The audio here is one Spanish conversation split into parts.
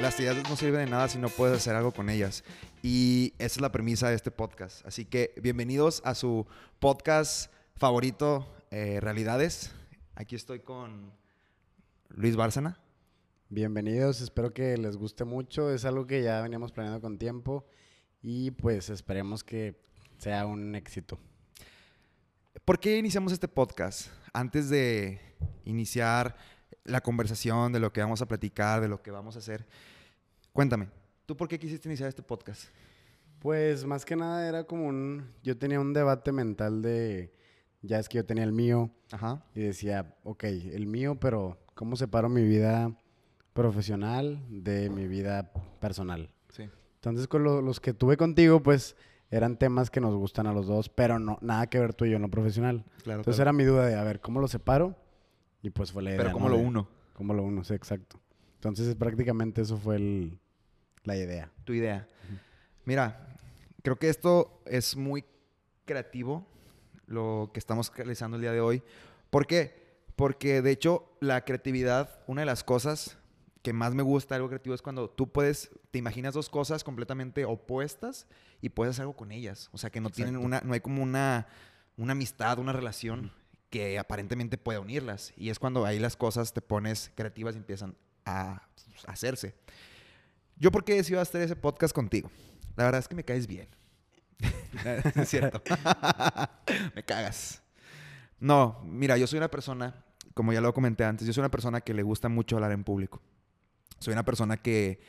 las ideas no sirven de nada si no puedes hacer algo con ellas. Y esa es la premisa de este podcast. Así que bienvenidos a su podcast favorito, eh, Realidades. Aquí estoy con Luis Bárcena. Bienvenidos, espero que les guste mucho. Es algo que ya veníamos planeando con tiempo y pues esperemos que sea un éxito. ¿Por qué iniciamos este podcast? Antes de iniciar la conversación de lo que vamos a platicar, de lo que vamos a hacer, cuéntame, ¿tú por qué quisiste iniciar este podcast? Pues más que nada era como un... Yo tenía un debate mental de... Ya es que yo tenía el mío Ajá. y decía, ok, el mío, pero ¿cómo separo mi vida profesional de mi vida personal? Sí. Entonces con lo- los que tuve contigo, pues eran temas que nos gustan a los dos, pero no nada que ver tú y yo en lo profesional. Claro. Entonces claro. era mi duda de, a ver, ¿cómo lo separo? Y pues fue la idea. Pero ¿cómo ¿no? lo uno? ¿Cómo lo uno? Sí, exacto. Entonces prácticamente eso fue el- la idea. Tu idea. Mira, creo que esto es muy creativo, lo que estamos realizando el día de hoy. ¿Por qué? Porque de hecho la creatividad, una de las cosas que más me gusta algo creativo es cuando tú puedes, te imaginas dos cosas completamente opuestas y puedes hacer algo con ellas. O sea, que no tienen una, no hay como una, una amistad, una relación que aparentemente pueda unirlas. Y es cuando ahí las cosas te pones creativas y empiezan a pues, a hacerse. Yo por qué decidí hacer ese podcast contigo. La verdad es que me caes bien. es cierto. me cagas. No, mira, yo soy una persona, como ya lo comenté antes, yo soy una persona que le gusta mucho hablar en público. Soy una persona que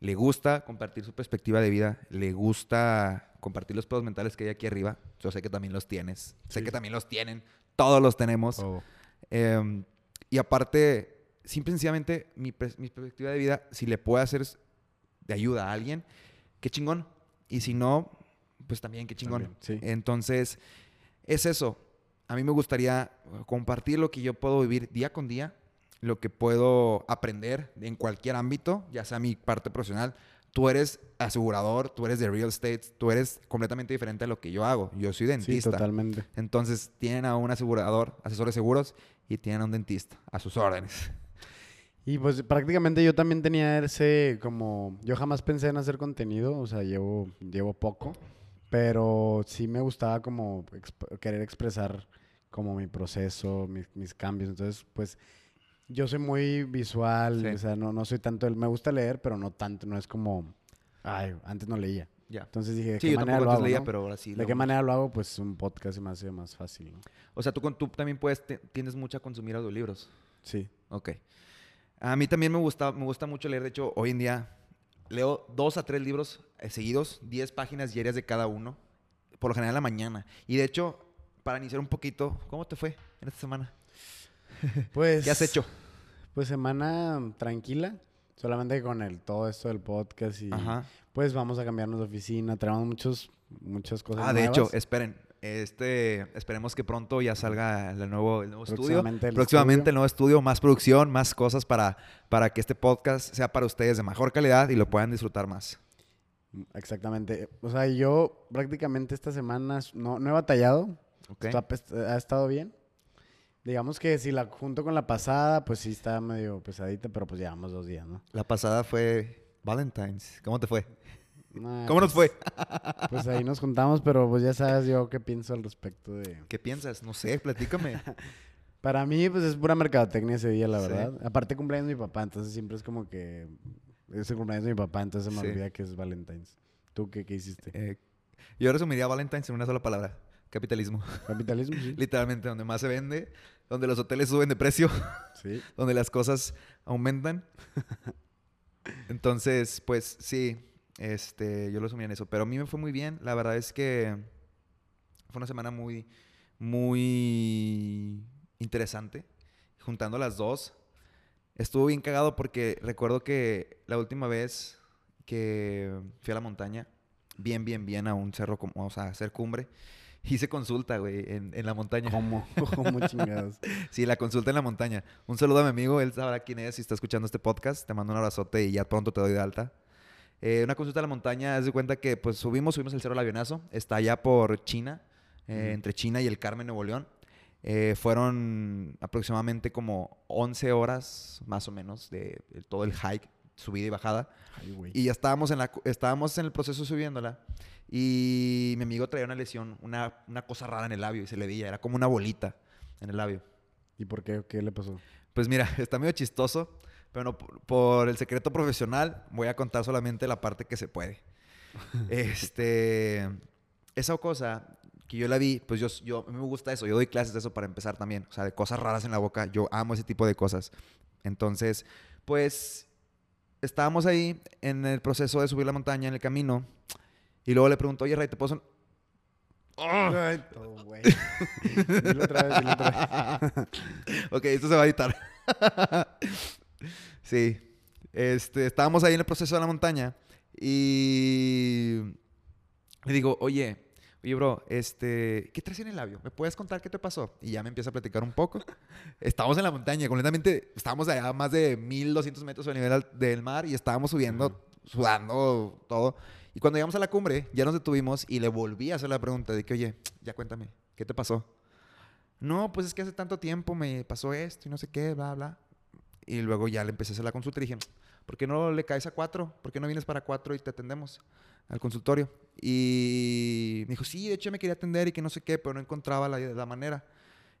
le gusta compartir su perspectiva de vida, le gusta compartir los pedos mentales que hay aquí arriba. Yo sé que también los tienes, sé Sí. que también los tienen, todos los tenemos. Oh, Eh, y aparte, simple y sencillamente, mi, mi perspectiva de vida, si le puedo hacer de ayuda a alguien, qué chingón. Y si no, pues también qué chingón. También, sí. Entonces, es eso. A mí me gustaría compartir lo que yo puedo vivir día con día, lo que puedo aprender en cualquier ámbito, ya sea mi parte profesional. Tú eres asegurador, tú eres de real estate, tú eres completamente diferente a lo que yo hago. Yo soy sí, dentista. totalmente. Entonces, tienen a un asegurador, asesor de seguros, y tienen a un dentista, a sus órdenes. Y pues prácticamente yo también tenía ese como... Yo jamás pensé en hacer contenido, o sea, llevo, llevo poco, pero sí me gustaba como exp- querer expresar como mi proceso, mis, mis cambios. Entonces, pues yo soy muy visual, Sí. o sea, no, no soy tanto... El, me gusta leer, pero no tanto, no es como... Ay, antes no leía. Ya. Entonces dije, ¿de Sí, qué yo manera lo hago, leía, no? pero ahora sí. ¿De qué manera lo hago? Pues un podcast se me hace más fácil, ¿no? O sea, tú, tú también puedes, tienes mucho a consumir audiolibros. Sí. Ok. A mí también me gusta, me gusta mucho leer. De hecho, hoy en día leo dos a tres libros eh, seguidos, 10 páginas diarias de cada uno, por lo general en la mañana. Y de hecho, para iniciar un poquito, ¿cómo te fue en esta semana? Pues... ¿Qué has hecho? Pues semana tranquila, solamente con el todo esto del podcast y Ajá. pues vamos a cambiarnos de oficina, traemos muchos muchas cosas Ah, de hecho, esperen. Este, esperemos que pronto ya salga el nuevo, el nuevo estudio. Próximamente el Próximamente estudio. el nuevo estudio, más producción, más cosas para, para que este podcast sea para ustedes de mejor calidad y lo puedan disfrutar más. Exactamente. O sea, yo prácticamente esta semana no, no he batallado, ¿Ok? Está- pues, ha estado bien. Digamos que si la junto con la pasada, pues sí está medio pesadita, pero pues llevamos dos días, ¿no? La pasada fue Valentine's. ¿Cómo te fue? Nah, ¿Cómo nos pues- fue? Pues ahí nos juntamos, pero pues ya sabes yo qué pienso al respecto de... ¿Qué piensas? No sé, platícame. Para mí, pues es pura mercadotecnia ese día, la Sí. verdad. Aparte cumpleaños de mi papá, entonces siempre es como que es el cumpleaños de mi papá, entonces se me Sí. olvida que es Valentine's. ¿Tú qué, qué hiciste? Eh, yo resumiría Valentine's en una sola palabra. Capitalismo. Capitalismo, sí. Literalmente, donde más se vende, donde los hoteles suben de precio, Sí. donde las cosas aumentan. Entonces, pues sí, este, yo lo resumí en eso. Pero a mí me fue muy bien. La verdad es que fue una semana muy, muy interesante. Juntando las dos, estuvo bien cagado porque recuerdo que la última vez que fui a la montaña, bien, bien, bien a un cerro, como, o sea, a hacer cumbre, hice consulta, güey, en, en la montaña. ¿Cómo? ¿Cómo chingados? Sí, la consulta en la montaña. Un saludo a mi amigo, él sabrá quién es si está escuchando este podcast. Te mando un abrazote y ya pronto te doy de alta. Eh, una consulta a la montaña, haz de cuenta que pues subimos, subimos el Cerro del Avionazo. Está allá por China, eh, entre China y el Carmen, Nuevo León. Eh, fueron aproximadamente como 11 horas más o menos de, de todo el hike. subida y bajada. Ay. Y ya estábamos en, la, estábamos en el proceso subiéndola. Y mi amigo traía una lesión, una, una cosa rara en el labio y se le veía. Era como una bolita en el labio. ¿Y por qué? ¿Qué le pasó? Pues mira, está medio chistoso, pero no por, por el secreto profesional voy a contar solamente la parte que se puede. este, esa cosa que yo la vi, pues yo, yo, a mí me gusta eso, yo doy clases de eso para empezar también, o sea, de cosas raras en la boca, yo amo ese tipo de cosas. Entonces, pues estábamos ahí en el proceso de subir la montaña, en el camino, y luego le pregunto, oye, Ray, ¿te puedo... son- Ay, todo, güey. dilo otra vez, dilo otra vez. ok, esto se va a editar. Sí. Este, estábamos ahí en el proceso de la montaña y le digo, oye, oye, bro, este, ¿qué traes en el labio? ¿Me puedes contar qué te pasó? Y ya me empieza a platicar un poco. Estábamos en la montaña, completamente, estábamos allá a más de 1200 metros el nivel del mar y estábamos subiendo, sudando, todo. Y cuando llegamos a la cumbre, ya nos detuvimos y le volví a hacer la pregunta de que, oye, ya cuéntame, ¿qué te pasó? No, pues es que hace tanto tiempo me pasó esto y no sé qué, bla, bla. Y luego ya le empecé a la consulta y dije, ¿por qué no le caes a cuatro? ¿Por qué no vienes para cuatro y te atendemos al consultorio? Y me dijo, sí, de hecho me quería atender y que no sé qué, pero no encontraba la, la manera.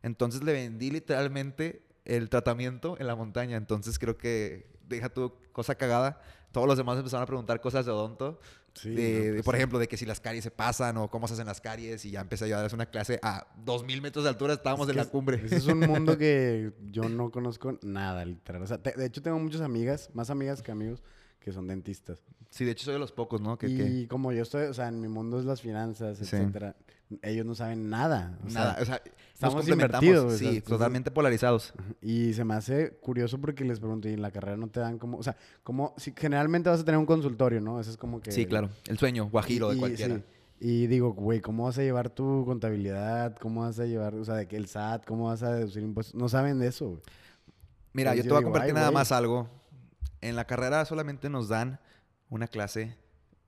Entonces le vendí literalmente el tratamiento en la montaña. Entonces creo que deja tu cosa cagada. Todos los demás empezaron a preguntar cosas de odonto. Sí, de, no, de, pues por ejemplo, de que si las caries se pasan o cómo se hacen las caries. Y ya empecé yo a darles una clase a 2000 metros de altura. Estábamos Es en la cumbre. Ese es un mundo que yo no conozco nada, literal. O sea, te- de hecho, tengo muchas amigas, más amigas que amigos, que son dentistas. Sí, de hecho soy de los pocos, ¿no? Que, y que- como yo estoy, o sea, en mi mundo es las finanzas, Sí. etcétera. Ellos no saben nada. o sea, Nada, o sea, estamos invertidos, Sí, totalmente polarizados. Y se me hace curioso porque les pregunto, ¿y en la carrera no te dan como, o sea, como, si generalmente vas a tener un consultorio, ¿no? Eso es como que... Sí, claro. El sueño, guajiro de cualquiera. sí. Y digo, güey, ¿cómo vas a llevar tu contabilidad? ¿Cómo vas a llevar, o sea, de que el SAT? ¿Cómo vas a deducir impuestos? No saben de eso, güey. Mira, Entonces yo te yo voy a compartir "Ay, nada güey". más algo. En la carrera solamente nos dan una clase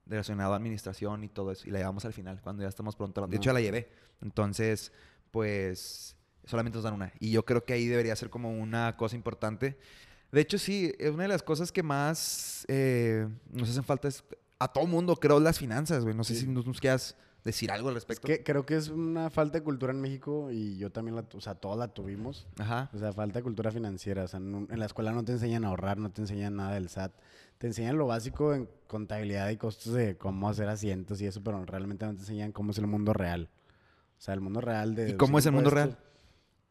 relacionada a administración y todo eso. Y la llevamos al final, cuando ya estamos pronto. De No. hecho, ya la llevé. Entonces, pues, solamente nos dan una. Y yo creo que ahí debería ser como una cosa importante. De hecho, sí, es una de las cosas que más eh, nos hacen falta es a todo mundo, creo, las finanzas, güey. No sé Sí. si nos, nos quieras decir algo al Es respecto. que creo que es una falta de cultura en México y yo también la, o sea, todos la tuvimos. Ajá. O sea, falta de cultura financiera. O sea, en la escuela no te enseñan a ahorrar, no te enseñan nada del SAT. Te enseñan lo básico en contabilidad y costos de cómo hacer asientos y eso, pero realmente no te enseñan cómo es el mundo real. O sea, el mundo real de... ¿Y cómo es el mundo.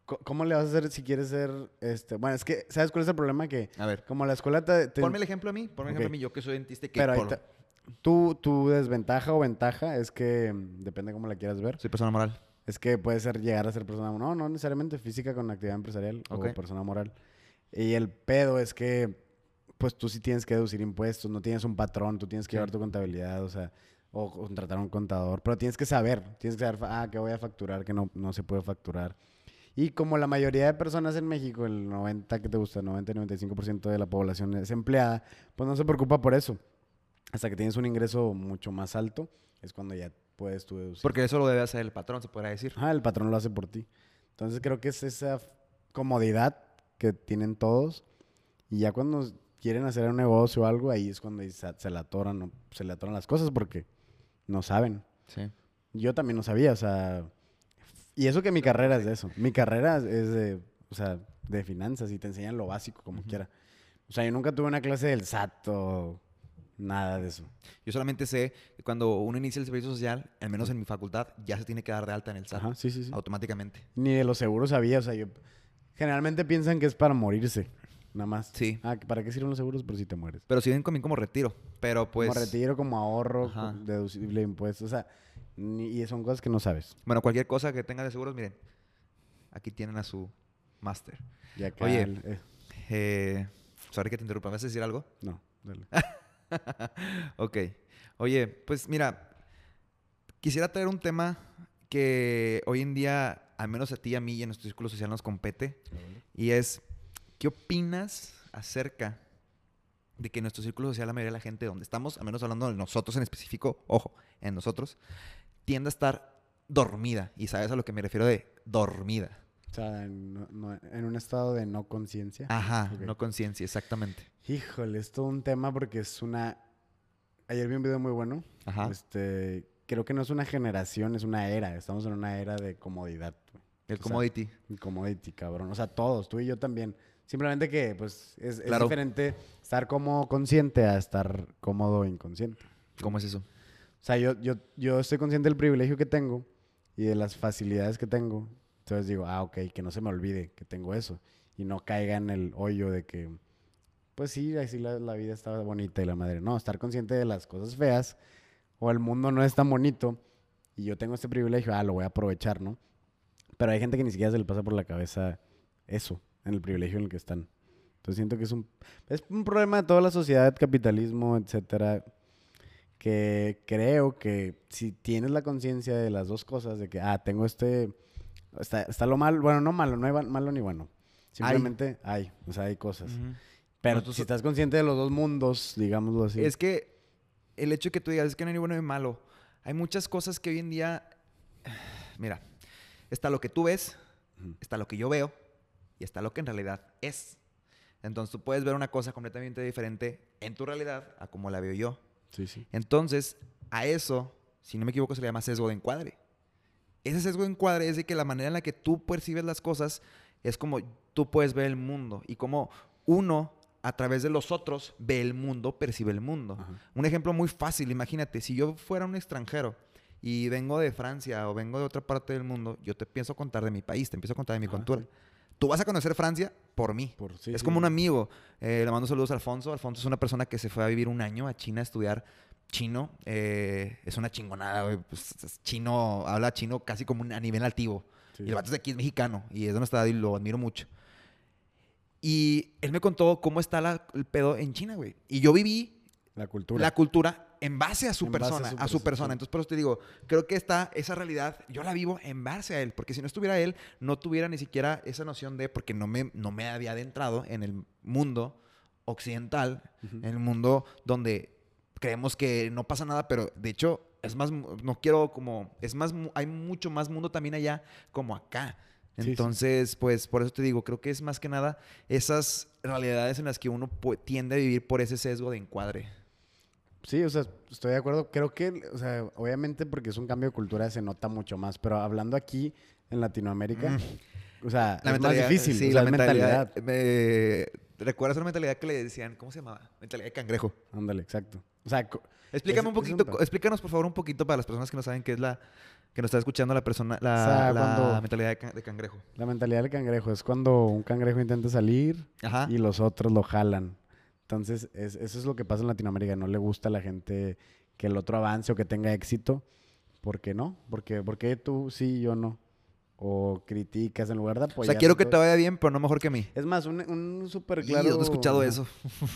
Co- ¿Cómo le vas a hacer si quieres ser, este... Bueno, es que, ¿sabes cuál es el problema? Que A ver. como la escuela te... te- Ponme el ejemplo a mí. Ponme el ejemplo a mí. Yo que soy dentista que pero ahí te- tu, tu desventaja o ventaja es que, mm, depende cómo la quieras ver, soy persona moral. es que puede ser llegar a ser persona... No, no necesariamente física con actividad empresarial Ok. o persona moral. Y el pedo es que, pues tú sí tienes que deducir impuestos, no tienes un patrón, tú tienes que Sí. llevar tu contabilidad, o sea, o contratar a un contador, pero tienes que saber, tienes que saber, ah, que voy a facturar, que no, no se puede facturar. Y como la mayoría de personas en México, el 90, que te gusta? 90-95% de la población es empleada, pues no se preocupa por eso. Hasta que tienes un ingreso mucho más alto, es cuando ya puedes tú deducir. Porque eso lo debe hacer el patrón, se podrá decir. Ah, el patrón lo hace por ti. Entonces creo que es esa comodidad que tienen todos. Y ya cuando quieren hacer un negocio o algo, ahí es cuando se, se le atoran, se le atoran las cosas porque no saben. Sí. Yo también no sabía, o sea... Y eso que mi carrera es de eso. Mi carrera es de, o sea, de finanzas y te enseñan lo básico como quiera. O sea, yo nunca tuve una clase del SAT o nada de eso. Yo solamente sé que cuando uno inicia el servicio social, al menos en mi facultad, ya se tiene que dar de alta en el SAT Ajá, sí, sí, sí. automáticamente. Ni de los seguros sabía, o sea, yo... Generalmente piensan que es para morirse, nada más. Sí. Ah, ¿para qué sirven los seguros? Pero si te mueres. Pero siguen conmigo como retiro. Pero pues. como retiro, como ahorro, Ajá. deducible de impuestos, o sea, y son cosas que no sabes. Bueno, cualquier cosa que tenga de seguros, miren. Aquí tienen a su máster. Y acá Oye. el- eh, Eh, sorry que te interrumpa. ¿Me vas a decir algo? no, dale. ok. Oye, pues mira, quisiera traer un tema que hoy en día, al menos a ti y a mí y en nuestro círculo social nos compete. Y es, ¿qué opinas acerca de que en nuestro círculo social la mayoría de la gente donde estamos, al menos hablando de nosotros en específico, ojo, en nosotros, tiende a estar dormida? Y sabes a lo que me refiero de dormida. O sea, en, no- no- en un estado de no conciencia. Ajá, no conciencia, exactamente. Híjole, es todo un tema porque es una... Ayer vi un video muy bueno. Ajá. Este, creo que no es una generación, es una era. Estamos en una era de comodidad. güey. El o sea, commodity. Commodity, cabrón. O sea, todos, tú y yo también. Simplemente que, pues, es, es Claro. diferente estar como consciente a estar cómodo e inconsciente. ¿Cómo es eso? O sea, yo, yo, yo estoy consciente del privilegio que tengo y de las facilidades que tengo. Entonces digo, ah, ok, que no se me olvide que tengo eso. Y no caiga en el hoyo de que, pues sí, así la, la vida estaba bonita y la madre. No, estar consciente de las cosas feas o el mundo no es tan bonito y yo tengo este privilegio, ah, lo voy a aprovechar, ¿no? Pero hay gente que ni siquiera se le pasa por la cabeza eso, en el privilegio en el que están. Entonces siento que es un, es un problema de toda la sociedad, capitalismo, etcétera, que creo que si tienes la conciencia de las dos cosas, de que, ah, tengo este, está, está lo malo, bueno, no malo, no hay malo ni bueno. Simplemente hay, o sea, hay cosas. Pero Nosotros- si estás consciente de los dos mundos, digámoslo así. Es que el hecho de que tú digas es que no hay ni bueno ni malo, hay muchas cosas que hoy en día, mira, está lo que tú ves, Ujú. está lo que yo veo y está lo que en realidad es. Entonces tú puedes ver una cosa completamente diferente en tu realidad a como la veo yo. Sí, sí. Entonces, a eso, si no me equivoco, se le llama sesgo de encuadre. Ese sesgo de encuadre es de que la manera en la que tú percibes las cosas es como tú puedes ver el mundo y como uno a través de los otros ve el mundo, percibe el mundo. Ajá. Un ejemplo muy fácil, imagínate, si yo fuera un extranjero y vengo de Francia o vengo de otra parte del mundo, yo te a contar de mi país, te empiezo a contar de mi Ajá, cultura. Tú vas a conocer Francia por mí. Por- sí, es sí. como un amigo. Eh, le mando saludos a Alfonso. Alfonso es una persona que se fue a vivir un año a China a estudiar chino. Eh, es una chingonada, güey. Pues, es chino, habla chino casi como un- a nivel nativo. Sí. Y el vato de aquí, es mexicano. Y es de nuestra edad y lo admiro mucho. Y él me contó cómo está la- el pedo en China, güey. Y yo viví La cultura. la cultura en base a su En base a persona, su a su persona. Entonces, por eso te digo, creo que esta, esa realidad, yo la vivo en base a él, porque si no estuviera él, no tuviera ni siquiera esa noción de, porque no me, no me había adentrado en el mundo occidental, en el mundo donde creemos que no pasa nada, pero de hecho, es más, no quiero como, es más, hay mucho más mundo también allá como acá. Sí, sí. Entonces, pues por eso te digo, creo que es más que nada esas realidades en las que uno tiende a vivir por ese sesgo de encuadre. Sí, o sea, estoy de acuerdo. Creo que, o sea, obviamente porque es un cambio de cultura se nota mucho más, pero hablando aquí en Latinoamérica, o sea, es más difícil. sí, o sea, la mentalidad. me- ¿Recuerdas una mentalidad que le decían, ¿cómo se llamaba? Mentalidad de cangrejo. Ándale, exacto. O sea, Explícame Es- un poquito, explícanos por favor un poquito para las personas que no saben qué es la, que nos está escuchando la persona, la, O sea, la cuando- mentalidad de, ca- de cangrejo. la mentalidad del cangrejo es cuando un cangrejo intenta salir Ajá. y los otros lo jalan. Entonces, es- eso es lo que pasa en Latinoamérica. No le gusta a la gente que el otro avance o que tenga éxito. ¿Por qué no? Porque, porque tú sí y yo no. O criticas en lugar de o apoyar. sea, quiero que te vaya bien, pero no mejor que a mí. Es más, un, un súper claro... yo no he escuchado eso.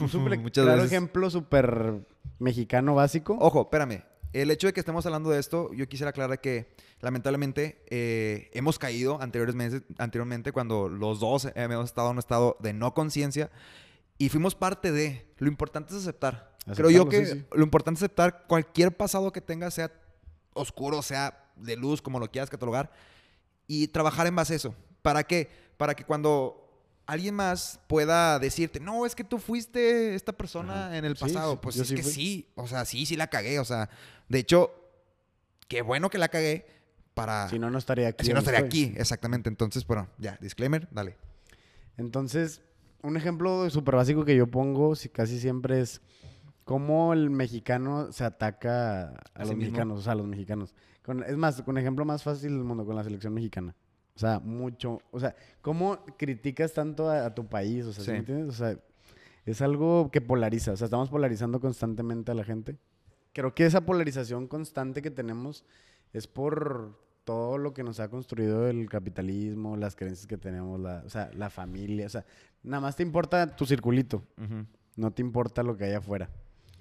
Un súper Muchas claro veces. ejemplo súper mexicano básico. Ojo, espérame. El hecho de que estemos hablando de esto, yo quisiera aclarar que lamentablemente eh, hemos caído anteriormente, anteriormente cuando los dos hemos estado en un estado de no conciencia y fuimos parte de. Lo importante es aceptar. Creo yo que sí, sí. lo importante es aceptar cualquier pasado que tengas, sea oscuro, sea de luz, como lo quieras catalogar, y trabajar en base a eso. ¿Para qué? Para que cuando alguien más pueda decirte, no, es que tú fuiste esta persona Ajá. en el pasado. sí, pues es que fui. sí, o sea, sí, sí la cagué. O sea, de hecho, qué bueno que la cagué para... Si no, no estaría aquí. si no donde estaría estoy. aquí, exactamente. Entonces, bueno, ya, disclaimer, dale. Entonces, un ejemplo súper básico que yo pongo si casi siempre es cómo el mexicano se ataca a, ¿A los sí mismo? mexicanos, o sea, a los mexicanos. Con- es más, con ejemplo más fácil del mundo, con la selección mexicana. O sea, mucho. O sea, ¿cómo criticas tanto a, a tu país? O sea, ¿sí Sí. me entiendes? O sea, es algo que polariza. O sea, estamos polarizando constantemente a la gente. Creo que esa polarización constante que tenemos es por todo lo que nos ha construido el capitalismo, las creencias que tenemos, la, o sea, la familia. O sea, nada más te importa tu circulito. No te importa lo que hay afuera.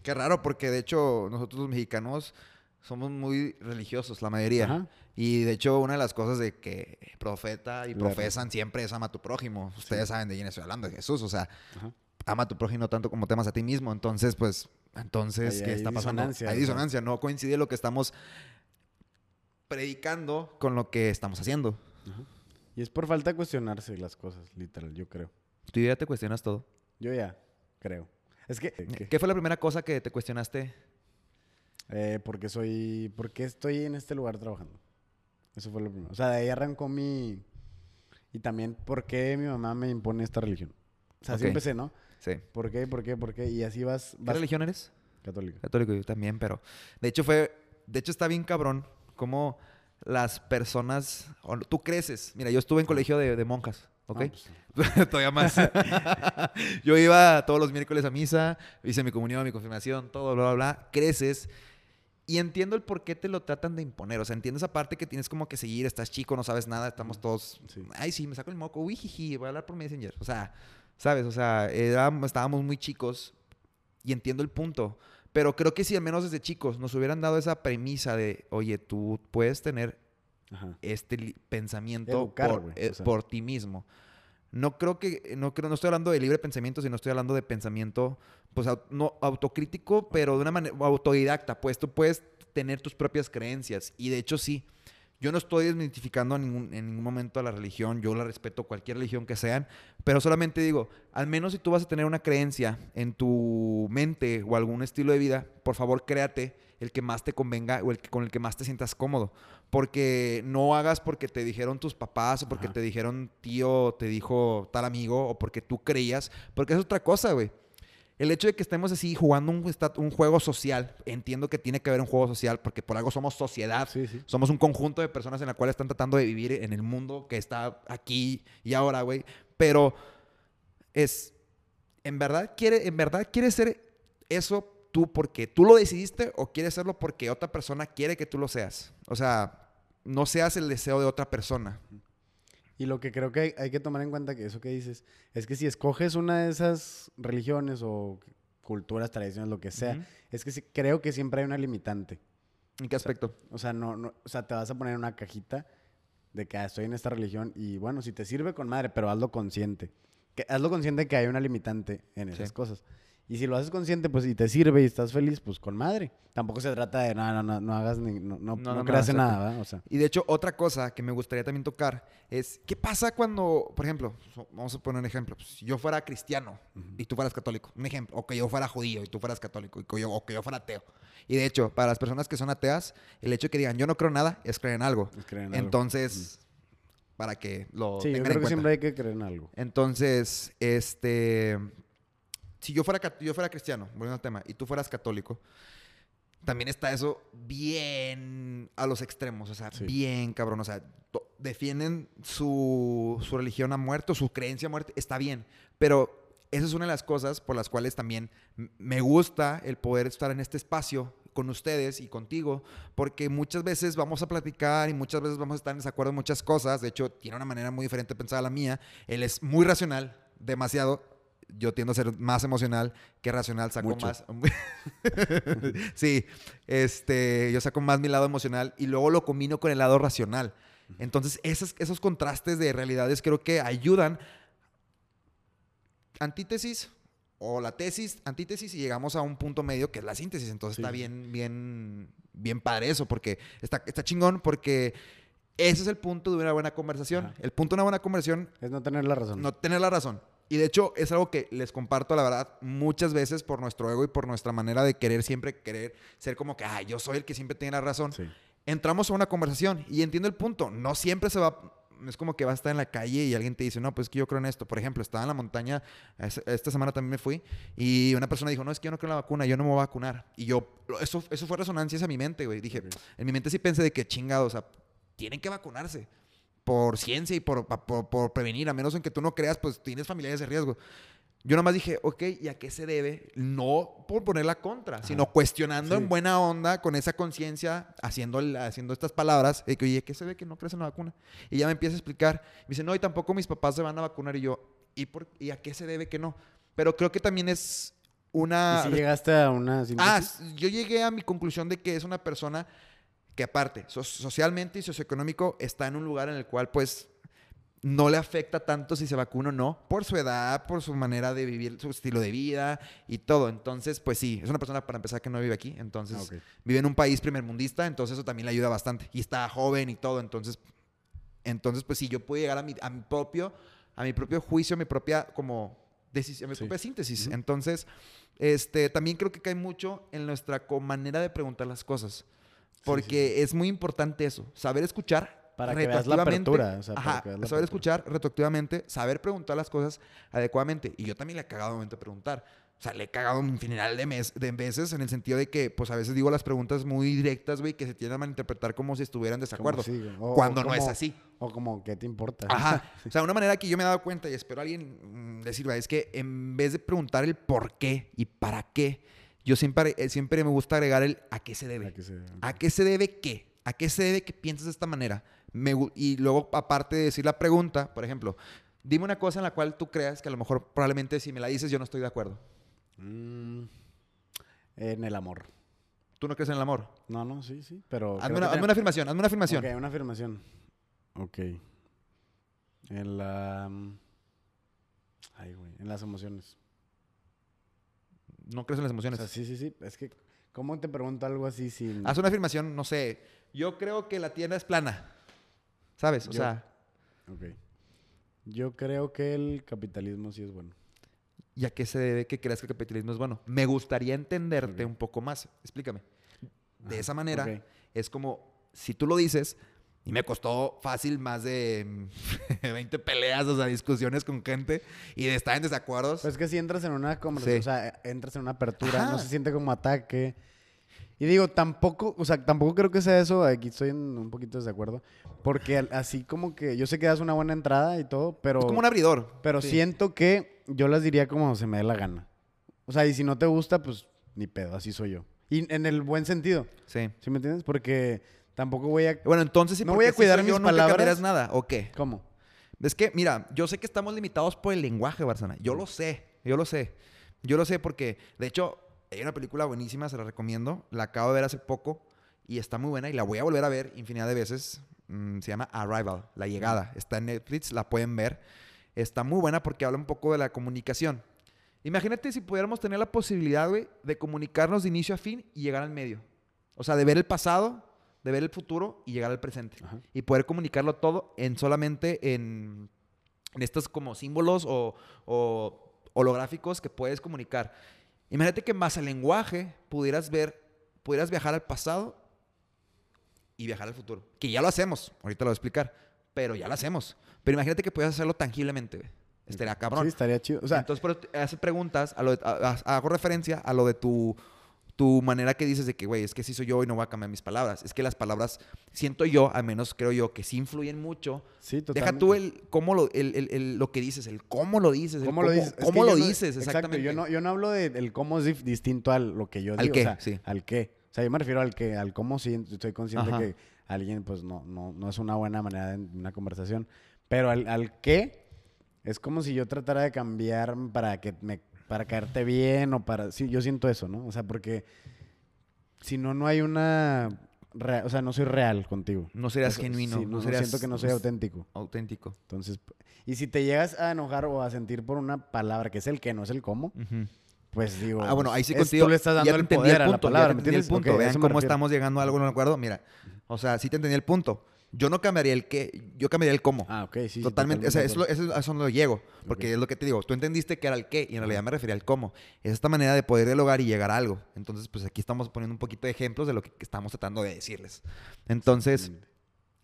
Qué raro, porque de hecho nosotros los mexicanos somos muy religiosos, la mayoría. Ajá. Y de hecho, una de las cosas de que profeta y profesan siempre es ama a tu prójimo. Ustedes saben de quién estoy hablando, de Jesús. O sea, Ajá. ama a tu prójimo tanto como te amas a ti mismo. Entonces, pues, entonces, Ahí ¿qué hay está pasando? disonancia, Hay disonancia, no coincide lo que estamos predicando con lo que estamos haciendo. Y es por falta de cuestionarse las cosas, literal, yo creo. Tú ya te cuestionas todo. Yo ya, creo. Es que... ¿Qué fue la primera cosa que te cuestionaste? Eh, porque soy. ¿Por qué estoy en este lugar trabajando? Eso fue lo primero. O sea, de ahí arrancó mi. Y también, ¿por qué mi mamá me impone esta religión? O sea, así Ok. empecé, ¿no? Sí. ¿Por qué? ¿Por qué? ¿Por qué? Y así vas. ¿Qué vas religión eres? Católica. Católico, yo también, pero de hecho fue, de hecho está bien cabrón cómo las personas, tú creces, mira, yo estuve en colegio de, de monjas, ¿ok? No, pues, Todavía más. yo iba todos los miércoles a misa, hice mi comunión, mi confirmación, todo, bla, bla, bla, creces. Y entiendo el por qué te lo tratan de imponer. O sea, entiendo esa parte que tienes como que seguir, estás chico, no sabes nada, estamos todos. Sí. Ay, sí, me saco el moco, uy, jiji, voy a hablar por Messenger. O sea, ¿sabes? O sea, éramos- estábamos muy chicos y entiendo el punto. Pero creo que si al menos desde chicos nos hubieran dado esa premisa de, oye, tú puedes tener Ajá. este pensamiento Educar, por, güey, eh, o sea. por ti mismo. No creo que, no creo, no estoy hablando de libre pensamiento, sino estoy hablando de pensamiento, pues, no autocrítico, pero de una manera autodidacta, pues tú puedes tener tus propias creencias. Y de hecho sí, yo no estoy desmitificando ningún, en ningún momento a la religión, yo la respeto, cualquier religión que sean, pero solamente digo, al menos si tú vas a tener una creencia en tu mente o algún estilo de vida, por favor créate el que más te convenga o el que, con el que más te sientas cómodo. Porque no hagas porque te dijeron tus papás o porque Ajá. te dijeron tío, te dijo tal amigo o porque tú creías, porque es otra cosa, güey. El hecho de que estemos así jugando un, juego social, entiendo que tiene que haber un juego social porque por algo somos sociedad. Sí, sí. Somos un conjunto de personas en la cual están tratando de vivir en el mundo que está aquí y ahora, güey. Pero es, ¿en verdad quiere, en verdad quieres ser eso tú porque tú lo decidiste o quieres serlo porque otra persona quiere que tú lo seas? O sea, no seas el deseo de otra persona. Y lo que creo que hay, hay que tomar en cuenta que eso que dices es que si escoges una de esas religiones o culturas, tradiciones, lo que sea, es que sí- creo que siempre hay una limitante. ¿En qué aspecto? O sea, no, no, o sea, te vas a poner en una cajita de que ah, estoy en esta religión y bueno, si te sirve con madre, pero hazlo consciente. Que, hazlo consciente de que hay una limitante en esas Sí. cosas. Y si lo haces consciente, pues si te sirve y estás feliz, pues con madre. Tampoco se trata de no, no, no, no hagas ni, no, no, No, no no, no, creas en nada, ¿verdad? O sea, Y de hecho, otra cosa que me gustaría también tocar es, ¿qué pasa cuando, por ejemplo, vamos a poner un ejemplo, pues, si yo fuera cristiano y tú fueras católico, un ejemplo, o que yo fuera judío y tú fueras católico, y que yo, o que yo fuera ateo. Y de hecho, para las personas que son ateas, el hecho de que digan, yo no creo en nada, es creer en algo. es creer en algo. Entonces, para que lo sí, yo tengan en creo que cuenta. siempre hay que creer en algo. Entonces, este, si yo fuera, yo fuera cristiano, volviendo al tema, y tú fueras católico, también está eso bien a los extremos, o sea, Sí. bien cabrón, o sea, defienden su, su religión a muerte, o su creencia a muerte, está bien, pero esa es una de las cosas por las cuales también me gusta el poder estar en este espacio con ustedes y contigo, porque muchas veces vamos a platicar y muchas veces vamos a estar en desacuerdo en muchas cosas. De hecho, tiene una manera muy diferente de pensar a la mía. Él es muy racional, demasiado. Yo tiendo a ser más emocional que racional, saco Mucho. más. sí, este, yo saco más mi lado emocional y luego lo combino con el lado racional. Entonces, esos, esos contrastes de realidades creo que ayudan. Antítesis o la tesis, antítesis y llegamos a un punto medio que es la síntesis. Entonces Sí, está bien, bien, bien padre eso, porque está, está chingón, porque ese es el punto de una buena conversación. Ajá. El punto de una buena conversación Es no tener la razón. no tener la razón. Y de hecho es algo que les comparto, la verdad, muchas veces por nuestro ego y por nuestra manera de querer siempre querer ser como que, ay, yo soy el que siempre tiene la razón. Sí. Entramos a una conversación y entiendo el punto. No siempre se va, es como que vas a estar en la calle y alguien te dice, no, pues es que yo creo en esto. Por ejemplo, estaba en la montaña, es- esta semana también me fui y una persona dijo, no, es que yo no creo en la vacuna, yo no me voy a vacunar. Y yo, eso, eso fue resonancia a mi mente, güey. Dije, en mi mente sí pensé de que chingado, o sea, tienen que vacunarse por ciencia y por, por, por prevenir, a menos en que tú no creas, pues tienes familiares de riesgo. Yo nomás dije, ok, ¿y a qué se debe? No por poner la contra, sino cuestionando Sí. en buena onda, con esa conciencia, haciendo, haciendo estas palabras, de que, oye, ¿qué se ve que no crees en la vacuna? Y ya me empieza a explicar. Me dice, no, y tampoco mis papás se van a vacunar. Y yo, ¿y, por, ¿y a qué se debe que no? Pero creo que también es una... ¿Y si llegaste a una Ah, síntesis? s- yo llegué a mi conclusión de que es una persona que aparte, so- socialmente y socioeconómico, está en un lugar en el cual pues no le afecta tanto si se vacuna o no, por su edad, por su manera de vivir, su estilo de vida y todo. Entonces, pues sí, es una persona para empezar que no vive aquí, entonces Ah, vive en un país primermundista, entonces eso también le ayuda bastante. Y está joven y todo, entonces Entonces, pues sí, yo puedo llegar a mi, a mi propio, a mi propio juicio, a mi propia como decisión, a mi Sí. propia síntesis. Entonces, este, también creo que cae mucho en nuestra manera de preguntar las cosas. Porque es muy importante eso, saber escuchar Para que veas la apertura, o sea, para Ajá, que veas la saber apertura. escuchar retroactivamente, saber preguntar las cosas adecuadamente. Y yo también le he cagado momento de preguntar. O sea, le he cagado un final de, mes, de veces en el sentido de que, pues a veces digo las preguntas muy directas, güey, que se tienden a malinterpretar como si estuviera en Como desacuerdo. sí. O- cuando o no es como- así. O como, ¿qué te importa? Ajá. O sea, una manera que yo me he dado cuenta y espero a alguien mm, sirva es que en vez de preguntar el por qué y para qué, yo siempre, eh, siempre me gusta agregar el a qué se debe. A que se- ¿A qué se debe qué? ¿A qué se debe que piensas de esta manera? Me y luego, aparte de decir la pregunta, por ejemplo, dime una cosa en la cual tú creas que a lo mejor probablemente si me la dices yo no estoy de acuerdo. Mm, en el amor. ¿Tú no crees en el amor? No, no, sí, sí. Pero. Una, hazme una afirmación, hazme una afirmación. Ok, una afirmación. Ok. En la. mm, Ay, güey. En las emociones. No crees en las O emociones. sea, sí, sí, sí. Es que, ¿cómo te pregunto algo así sin. Haz una afirmación, no sé. Yo creo que la tierra es plana. ¿Sabes? O Yo- sea, Ok. Yo creo que el capitalismo sí es bueno. ¿y a qué se debe que creas que el capitalismo es bueno? Me gustaría entenderte un poco más. Explícame. De Ajá, esa manera, es como, si tú lo dices, y me costó fácil más de mm, 20 peleas, o sea, discusiones con gente, y de estar en desacuerdos. Pues es que si entras en una conversación, Sí. o sea, entras en una apertura, Ajá. no se siente como ataque. Y digo, tampoco, o sea, tampoco creo que sea eso, aquí estoy en un poquito de desacuerdo, porque así como que yo sé que das una buena entrada y todo, pero es como un abridor. pero Sí. siento que yo las diría como se me dé la gana. O sea, y si no te gusta, pues ni pedo, así soy yo. Y en el buen sentido, Sí. ¿sí me entiendes? Porque tampoco voy a Bueno, entonces, ¿y No voy a cuidar yo, mis nunca palabras. cambiarás nada? ¿O qué? ¿Cómo? Es que, mira, yo sé que estamos limitados por el lenguaje, Barzana. Yo lo sé, yo lo sé. Yo lo sé porque, de hecho, hay una película buenísima, se la recomiendo. La acabo de ver hace poco y está muy buena y la voy a volver a ver infinidad de veces. Mm, se llama Arrival, La Llegada. Está en Netflix, la pueden ver. Está muy buena porque habla un poco de la comunicación. Imagínate si pudiéramos tener la posibilidad, güey, de comunicarnos de inicio a fin y llegar al medio. O sea, de ver el pasado, de ver el futuro y llegar al presente Ajá. y poder comunicarlo todo en solamente en, en estos como símbolos o, o holográficos que puedes comunicar. Imagínate que más el lenguaje pudieras ver, pudieras viajar al pasado y viajar al futuro. Que ya lo hacemos, ahorita lo voy a explicar, pero ya lo hacemos. Pero imagínate que pudieras hacerlo tangiblemente, güey. Estaría cabrón. Sí, estaría chido. O sea, Entonces, pero hace preguntas, a lo de- a- a- hago referencia a lo de tu, tu manera que dices de que, güey, es que sí soy yo y no voy a cambiar mis palabras. Es que las palabras, siento yo, al menos creo yo, que sí influyen mucho. sí, Deja totalmente. tú el cómo lo, el, el- el- lo que dices, el cómo lo dices, el ¿Cómo lo dices? Es cómo lo dices, exactamente. yo no, yo no hablo de- del cómo es distinto a lo que yo digo. Al qué, o sea, sí. Al qué. O sea, yo me refiero al que, al cómo sí, estoy consciente Ajá. que alguien, pues, no, no, no es una buena manera de una conversación. Pero al, al qué, es como si yo tratara de cambiar para que me, para caerte bien o para. Sí, yo siento eso, ¿no? O sea, porque si no, no hay una. o sea, no soy real contigo. No serías Eso- genuino, sí, no, no, serías siento que no soy auténtico. auténtico. Entonces, y si te llegas a enojar o a sentir por una palabra que es el que, no es el cómo, Ujú. pues digo. Ah, bueno, ahí sí contigo. Tú le estás ya dando te el poder a la punto, ya palabra, te ¿me entendí el punto. Ok, a Vean cómo estamos llegando a algo, no me acuerdo. Mira, o sea, sí te entendí el punto. Yo no cambiaría el qué, yo cambiaría el cómo. Ah, ok, sí. sí, totalmente, o sea, eso, lo- eso eso no llego, porque es lo que te digo, tú entendiste que era el qué y en realidad me refería al cómo. Es esta manera de poder dialogar y llegar a algo. Entonces, pues aquí estamos poniendo un poquito de ejemplos de lo que, estamos tratando de decirles. Entonces.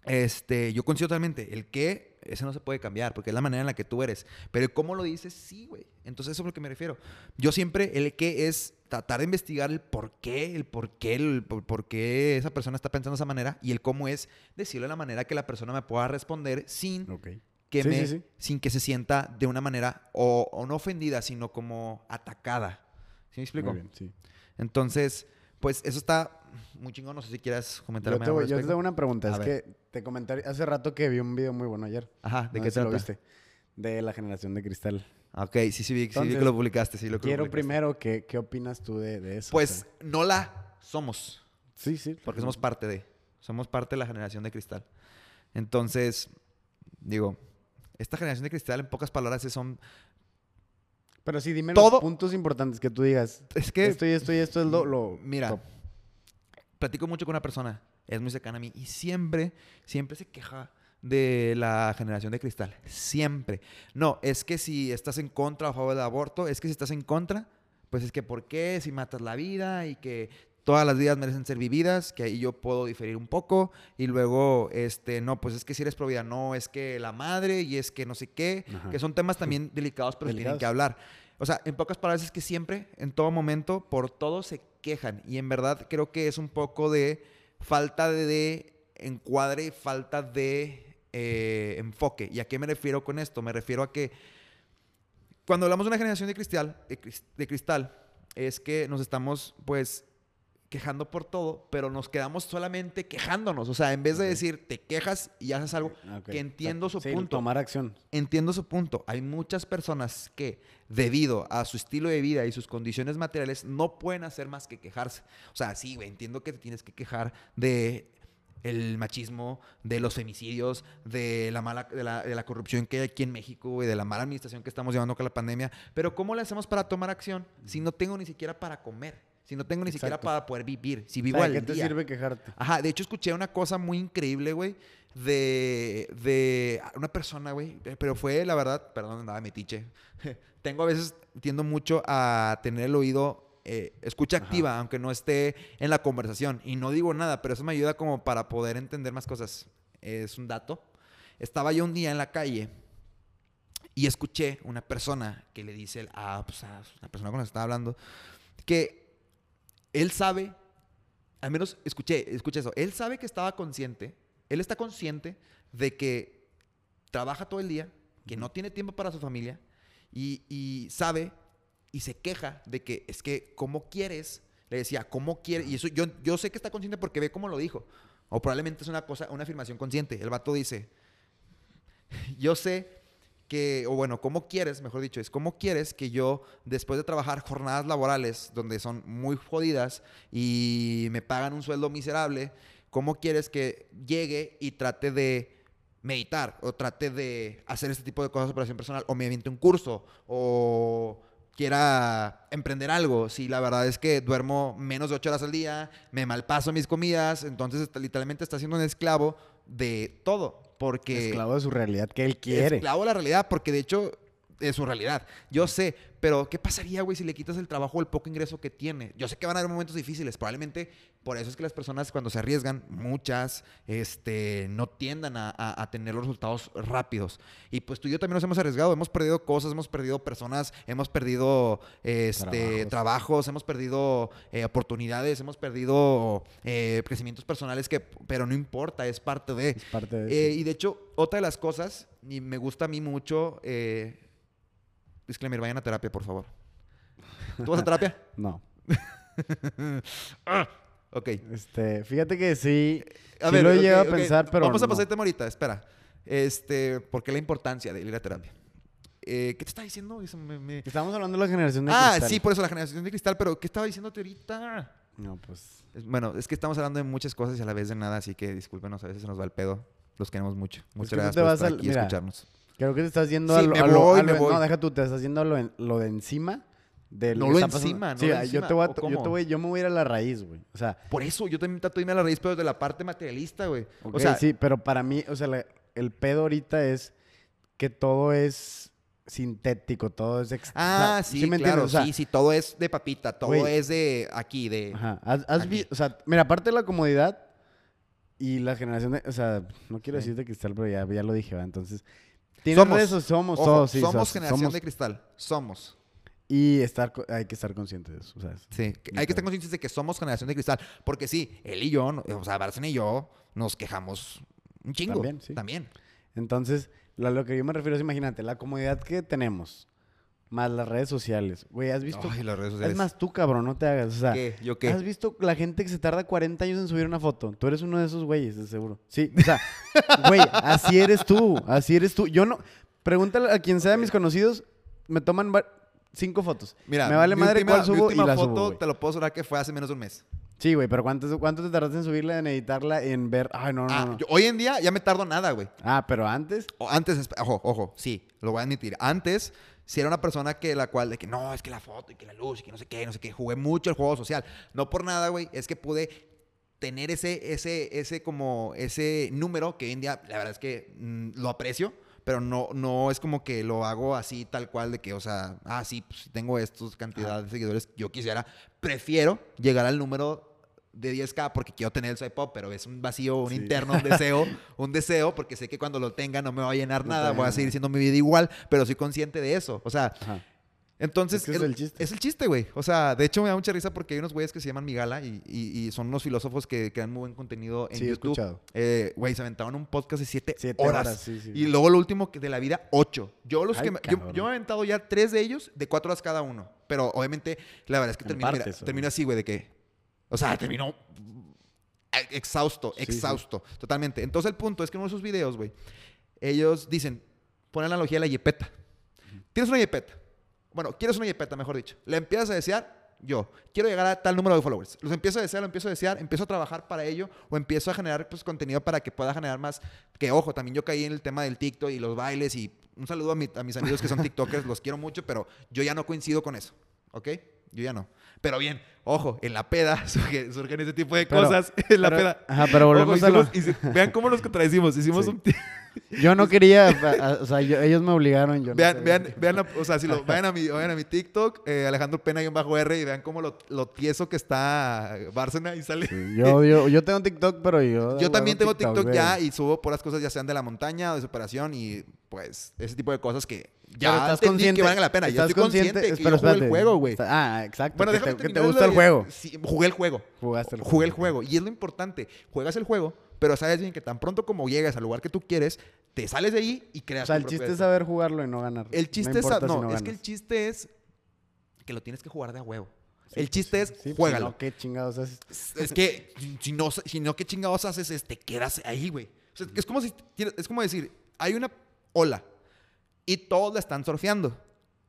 Este, yo coincido totalmente, el qué, ese no se puede cambiar, porque es la manera en la que tú eres. Pero el cómo lo dices, sí, güey. Entonces, eso es a lo que me refiero. Yo siempre, el qué es tratar de investigar el por qué, el por qué, el por, por qué esa persona está pensando de esa manera, y el cómo es decirlo de la manera que la persona me pueda responder sin que Sí, me, sí, sí. sin que se sienta de una manera o, o no ofendida, sino como atacada. ¿Sí me explico? Muy bien, sí. Entonces, pues eso está muy chingón. No sé si quieras comentarme Yo te, algo yo te tengo una pregunta. A Es ver. que te comenté hace rato que vi un video muy bueno ayer. Ajá, ¿de No qué si lo viste? De la generación de cristal. Ok, sí, sí vi, sí vi que lo publicaste, sí lo que Quiero primero, que, ¿qué opinas tú de, de eso? O Pues sea, no la somos, sí, sí. porque somos parte de, somos parte de la generación de cristal. Entonces, digo, esta generación de cristal, en pocas palabras, es son, Pero sí, dime todo- los puntos importantes que tú digas. es que, Esto y esto y esto es lo... lo mira, top. Platico mucho con una persona, es muy cercana a mí, y siempre, siempre se queja de la generación de cristal. Siempre. No, es que si estás en contra o a favor del aborto, es que si estás en contra, pues es que ¿por qué? Si matas la vida y que todas las vidas merecen ser vividas, que ahí yo puedo diferir un poco. Y luego, este, no, pues es que si eres pro vida, no, es que la madre y es que no sé qué, Ajá. que son temas también delicados, pero se tienen Delicados. que hablar. O sea, en pocas palabras es que siempre, en todo momento, por todo se quejan. Y en verdad creo que es un poco de falta de, encuadre, falta de eh, enfoque. ¿Y a qué me refiero con esto? Me refiero a que cuando hablamos de una generación de cristal, de, cris- de cristal, es que nos estamos, pues, quejando por todo, pero nos quedamos solamente quejándonos. O sea, en vez de decir, te quejas y haces algo, que entiendo su Sí, punto. tomar acción. Entiendo su punto. Hay muchas personas que, debido a su estilo de vida y sus condiciones materiales, no pueden hacer más que quejarse. O sea, sí, güey, entiendo que te tienes que quejar de el machismo, de los femicidios, de la mala, de la, de la corrupción que hay aquí en México, güey, de la mala administración que estamos llevando con la pandemia. Pero ¿cómo le hacemos para tomar acción si no tengo ni siquiera para comer? Si no tengo ni siquiera Exacto. para poder vivir, si O vivo sea, al ¿Qué te sirve quejarte? Ajá, de hecho escuché una cosa muy increíble, güey, de, de una persona, güey, pero fue, la verdad, perdón, andaba metiche. Tengo a veces, tiendo mucho a tener el oído, eh, escucha Ajá. activa, aunque no esté en la conversación. Y no digo nada, pero eso me ayuda como para poder entender más cosas. Es un dato. Estaba yo un día en la calle y escuché una persona que le dice a, pues, a una persona con la que estaba hablando que él sabe, al menos escuché, escuché eso, él sabe que estaba consciente, él está consciente de que trabaja todo el día, que no tiene tiempo para su familia y, y sabe y se queja de que es que, ¿cómo quieres? Le decía, ¿cómo quieres? Y eso yo, yo sé que está consciente porque ve cómo lo dijo. O probablemente es una cosa, una afirmación consciente. El vato dice, yo sé o bueno, ¿cómo quieres, mejor dicho, es cómo quieres que yo, después de trabajar jornadas laborales donde son muy jodidas y me pagan un sueldo miserable, ¿cómo quieres que llegue y trate de meditar o trate de hacer este tipo de cosas de operación personal o me aviente un curso o quiera emprender algo. Si la verdad es que duermo menos de ocho horas al día, me malpaso mis comidas, entonces literalmente está siendo un esclavo de todo. Porque Esclavo de su realidad que él quiere. esclavo de la realidad, porque de hecho es su realidad. Yo sé, pero ¿qué pasaría, güey, si le quitas el trabajo o el poco ingreso que tiene? Yo sé que van a haber momentos difíciles, probablemente por eso es que las personas cuando se arriesgan, muchas, este, no tiendan a, a- a tener los resultados rápidos. Y pues tú y yo también nos hemos arriesgado, hemos perdido cosas, hemos perdido personas, hemos perdido este, Trabajos. trabajos, hemos perdido eh, oportunidades, hemos perdido eh, crecimientos personales que, pero no importa, es parte de... Es parte de Eh, y de hecho, otra de las cosas, y me gusta a mí mucho, eh, disclaimer, vayan a terapia, por favor. ¿Tú vas a terapia? No. Ok. Este, fíjate que sí. A sí ver, lo he ok, llegado ok. a pensar, pero. Vamos a pasar el tema ahorita, espera. Este, ¿por qué la importancia de ir a terapia? Eh, ¿Qué te estaba diciendo? Eso me- me- Estamos hablando de la generación de Ah, cristal. sí, por eso la generación de cristal, pero ¿qué estaba diciéndote ahorita? No, pues. Es- Bueno, es que estamos hablando de muchas cosas y a la vez de nada, así que discúlpenos, a veces se nos va el pedo. Los queremos mucho. Muchas que gracias por estar al- aquí y escucharnos. Creo que te estás yendo Sí, a lo, me a lo- voy, a lo- me voy. No, deja tú, te estás yendo a lo, lo de encima. De No que lo encima, no Sí, lo yo te voy a, ¿o yo cómo? te voy, yo me voy a ir a la raíz, güey. O sea, Por eso, yo también trato de irme a la raíz, pero de la parte materialista, güey. ok, o sea, sí, pero para mí, o sea, la- el pedo ahorita es que todo es sintético, todo es ex- o Ah, sea, sí, me claro, O sea, sí, sí, todo es de papita, todo es de aquí, de... Ajá. Has, has vi- Aquí. o sea, mira, aparte de la comodidad y la generación de, o sea, no quiero Sí. decir de cristal, pero ya, ya lo dije, ¿va? Entonces, Somos. somos Ojo, todos, sí, somos generación somos- de cristal, somos. y estar, hay que estar conscientes de eso, o sea, Sí, que hay que estar conscientes de que somos generación de cristal, porque sí, él y yo, o sea, Barcelona y yo, nos quejamos un chingo. También, sí. También. Entonces, lo, a lo que yo me refiero es, imagínate, la comodidad que tenemos, más las redes sociales. Güey, ¿has visto? Ay, las redes sociales. es más, tú, cabrón, no te hagas. O sea, ¿Qué? ¿Yo qué? ¿has visto la gente que se tarda 40 años en subir una foto? Tú eres uno de esos güeyes, de seguro. Sí, o sea, güey, así eres tú, así eres tú. Yo no... Pregúntale a quien sea de mis conocidos, me toman cinco fotos. Mira, me vale mi madre última- cuál mi subo y última la foto, subo, te lo puedo asegurar que fue hace menos de un mes. Sí, güey, pero ¿cuánto, ¿cuánto te tardaste en subirla, en editarla, en ver? Ay, no, no, Ah, no. yo- hoy en día ya me tardo nada, güey. Ah, pero antes... O antes, ojo, ojo, sí, lo voy a admitir. Antes, si era una persona que la cual, de que no, es que la foto y que la luz y que no sé qué, no sé qué, jugué mucho el juego social. No por nada, güey, es que pude tener ese, ese, ese como, ese número que hoy en día, la verdad es que mm, lo aprecio, pero no, no es como que lo hago así tal cual de que, o sea, ah, sí, pues tengo estos cantidad de seguidores, yo quisiera, prefiero llegar al número de 10k porque quiero tener el swipe up, pero es un vacío, un Sí. interno, un deseo, un deseo, porque sé que cuando lo tenga no me va a llenar nada, voy a seguir siendo mi vida igual, pero soy consciente de eso. O sea, Ajá. entonces, Es que es el chiste. Es el chiste, güey. O sea, de hecho me da mucha risa porque hay unos güeyes que se llaman Migala y, y- y son unos filósofos que crean muy buen contenido en Sí, he YouTube. Eh, Güey, se aventaron un podcast de siete, Siete horas. horas, sí, sí. Y luego lo último que de la vida, ocho. Yo los Ay, que me- yo, yo me he aventado ya tres de ellos de cuatro horas cada uno. Pero obviamente, la verdad es que termino, mira, termino así, güey, de que. O sea, terminó exhausto, Sí, sí. exhausto. Totalmente. Entonces el punto es que en uno de sus videos, güey, ellos dicen, ponen la analogía de la yepeta. Tienes una yepeta. Bueno, quieres una yepeta, mejor dicho. La empiezas a desear, yo. Quiero llegar a tal número de followers. Los empiezo a desear, lo empiezo a desear, empiezo a trabajar para ello o empiezo a generar pues, contenido para que pueda generar más. Que ojo, también yo caí en el tema del TikTok y los bailes y un saludo a, mi- a mis amigos que son TikTokers, los quiero mucho, pero yo ya no coincido con eso. ¿Ok? Yo ya no. Pero bien, ojo, en la peda surge- surgen ese tipo de Pero- cosas. En la pero- peda. Ajá, pero volvemos Ojo, a lo- vean cómo nos contradecimos. Hicimos Sí. un... Yo no quería, o sea, yo- ellos me obligaron. Yo Vean, vean, vean, la- o sea, si lo, vayan, a mi, vayan a mi TikTok, eh, Alejandro Pena y un bajo R, y vean cómo lo, lo tieso que está Bárcena y sale. Sí, Yo, yo, yo tengo TikTok, pero yo. Yo también tengo TikTok ya y subo puras cosas ya sean de la montaña o de superación y pues ese tipo de cosas que Pero ya estás consciente. que valgan la pena. Yo estás estoy consciente que pero yo jugué el juego, güey. Ah, exacto. Bueno, que déjame te, que te gusta el juego. Sí, jugué el juego. Jugaste el juego. Jugué el juego. Y es lo importante. Juegas el juego, pero sabes bien que tan pronto como llegas al lugar que tú quieres, te sales de ahí y creas O sea, el chiste es saber jugarlo y no ganar. El chiste es... importa No, si no es que el chiste es que lo tienes que jugar de a huevo. Sí, el chiste es, sí, pues, juégalo. no, qué chingados haces. Es que si no, si no, ¿qué chingados haces? Es, te quedas ahí, güey. O sea, es, como si, es como decir, hay una ola y todos la están surfeando,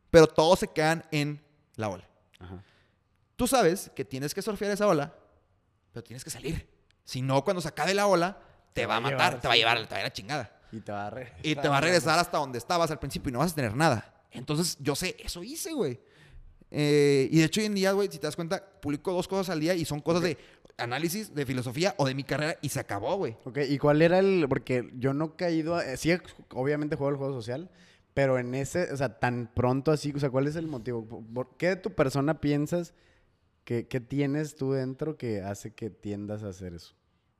pero todos se quedan en la ola. Ajá. Tú sabes que tienes que surfear esa ola, pero tienes que salir. Si no, cuando se acabe la ola, te, va a matar, llevar, te va a llevar, te va a ir a la chingada. Y te va a regresar. Y te va a regresar hasta donde estabas al principio y no vas a tener nada. Entonces, yo sé, eso hice, güey. Eh, y de hecho, hoy en día, güey, si te das cuenta, publico dos cosas al día y son cosas de análisis, de filosofía o de mi carrera y se acabó, güey. Ok, ¿y cuál era el...? Porque yo no he caído... a- sí, obviamente juego el juego social, pero en ese... O sea, tan pronto así... O sea, ¿cuál es el motivo? ¿Por- ¿Por qué de tu persona piensas que, que tienes tú dentro que hace que tiendas a hacer eso?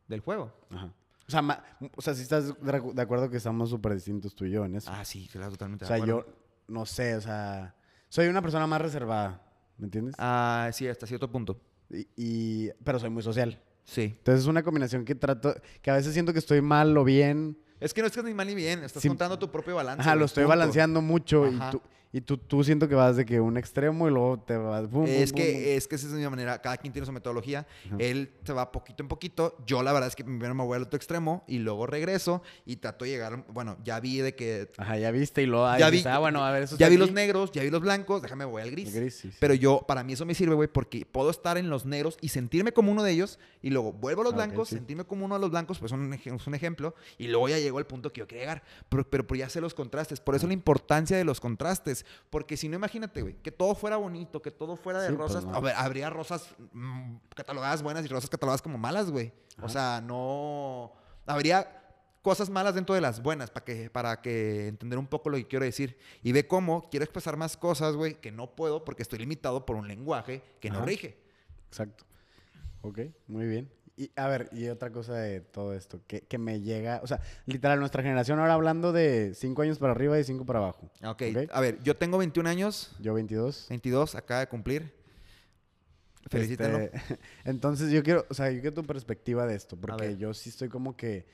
Del juego. Ajá. O sea, ma- o sea, si estás de acuerdo que estamos súper distintos tú y yo en eso. Ah, sí, claro, totalmente. o de sea, acuerdo. yo no sé, o sea, soy una persona más reservada, ¿me entiendes? Ah, sí, hasta cierto punto. Y, y- pero soy muy social. Sí. Entonces es una combinación que trato, que a veces siento que estoy mal o bien. Es que no es que es ni mal ni bien, estás contando tu propio balance. Ajá, lo estoy punto. balanceando mucho y tú, y tú, tú siento que vas de que un extremo y luego te vas... bum, Es que, es que esa es mi manera, cada quien tiene su metodología. Ajá. Él se va poquito en poquito. Yo la verdad es que primero me voy al otro extremo y luego regreso y trato de llegar, bueno, ya vi de que... Ajá, ya viste y luego... Ya dices, vi- ah, bueno, a ver, eso Ya vi aquí". los negros, ya vi los blancos, déjame voy al gris. El gris, sí, sí. Pero yo, para mí eso me sirve, güey, porque puedo estar en los negros y sentirme como uno de ellos y luego vuelvo a los Ah, blancos, sí. sentirme como uno de los blancos, pues es un ejemplo, y luego ya llego al punto que yo quiero llegar. Pero, pero, pero ya sé los contrastes, por eso la importancia de los contrastes, porque si no, imagínate, güey, que todo fuera bonito, que todo fuera de Sí, pues, rosas, no. a ver, habría rosas mm, catalogadas buenas y rosas catalogadas como malas, güey. O sea, no... Habría cosas malas dentro de las buenas para que, para que entender un poco lo que quiero decir. Y ve cómo quiero expresar más cosas, güey, que no puedo porque estoy limitado por un lenguaje que no Ajá. rige. Exacto. Ok, muy bien. Y a ver, y otra cosa de todo esto, que, que me llega, o sea, literal, nuestra generación ahora hablando de 5 años para arriba y 5 para abajo. Ok, Ok. a ver, yo tengo 21 años, Yo 22. 22, acaba de cumplir. Felicítenlo. Este, entonces yo quiero, o sea, yo quiero tu perspectiva de esto, porque yo sí estoy como que,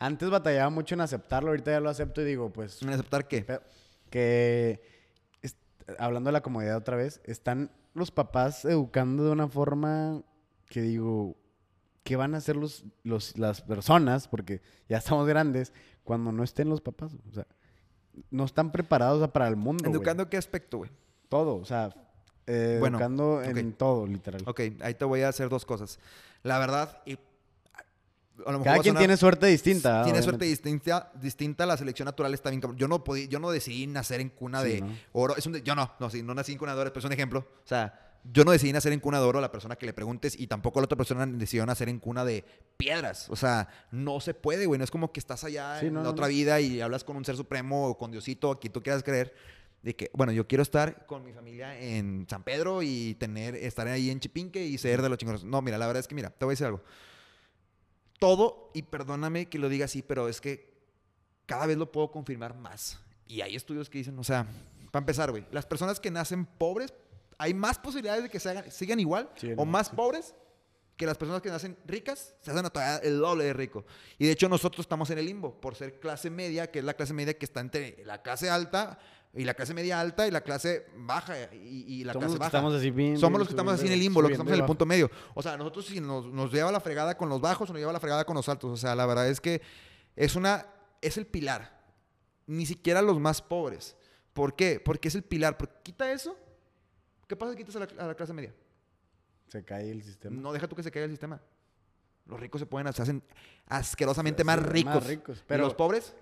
antes batallaba mucho en aceptarlo, ahorita ya lo acepto y digo, pues, ¿En aceptar qué? que, hablando de la comodidad otra vez, están los papás educando de una forma que digo, ¿qué van a hacer los, los, las personas? Porque ya estamos grandes, cuando no estén los papás, o sea, no están preparados para el mundo. ¿Educando qué aspecto, güey? Todo, o sea, eh, Bueno, educando en ok. todo, literal. Ok, ahí te voy a hacer dos cosas. La verdad, y Cada quien sonar- tiene suerte distinta. tiene obviamente. suerte distinta, distinta, la selección natural está bien. Yo no podí, yo no decidí nacer en cuna Sí, de ¿no? oro. Es un yo no, no, sí, no nací en cuna de oro, pero es un ejemplo. O sea, yo no decidí nacer en cuna de oro, la persona que le preguntes, y tampoco la otra persona decidió nacer en cuna de piedras. O sea, no se puede, güey. No es como que estás allá Sí, en no, la no, otra no. vida y hablas con un ser supremo o con Diosito, o quien tú quieras creer. De que, bueno, yo quiero estar con mi familia en San Pedro y tener, estar ahí en Chipinque y ser de los chingones. No, mira, la verdad es que, mira, te voy a decir algo todo, y perdóname que lo diga así, pero es que cada vez lo puedo confirmar más. Y hay estudios que dicen, o sea, para empezar, güey, las personas que nacen pobres, hay más posibilidades de que se hagan- sigan igual Sí, o no, más sí. pobres que las personas que nacen ricas se hacen todavía el doble de rico. Y de hecho nosotros estamos en el limbo por ser clase media, que es la clase media que está entre la clase alta y la clase media alta y la clase baja y, y la Somos clase baja. estamos así bien. Somos los que estamos así en el limbo, los que estamos en el punto medio. O sea, nosotros si nos, nos lleva la fregada con los bajos o nos lleva la fregada con los altos. O sea, la verdad es que es una es el pilar. Ni siquiera los más pobres. ¿Por qué? Porque es el pilar. Porque quita eso. ¿Qué pasa si quitas a la, a la clase media? Se cae el sistema. No deja tú que se caiga el sistema. Los ricos se pueden se hacen asquerosamente Se más ricos. más ricos, Pero los pobres,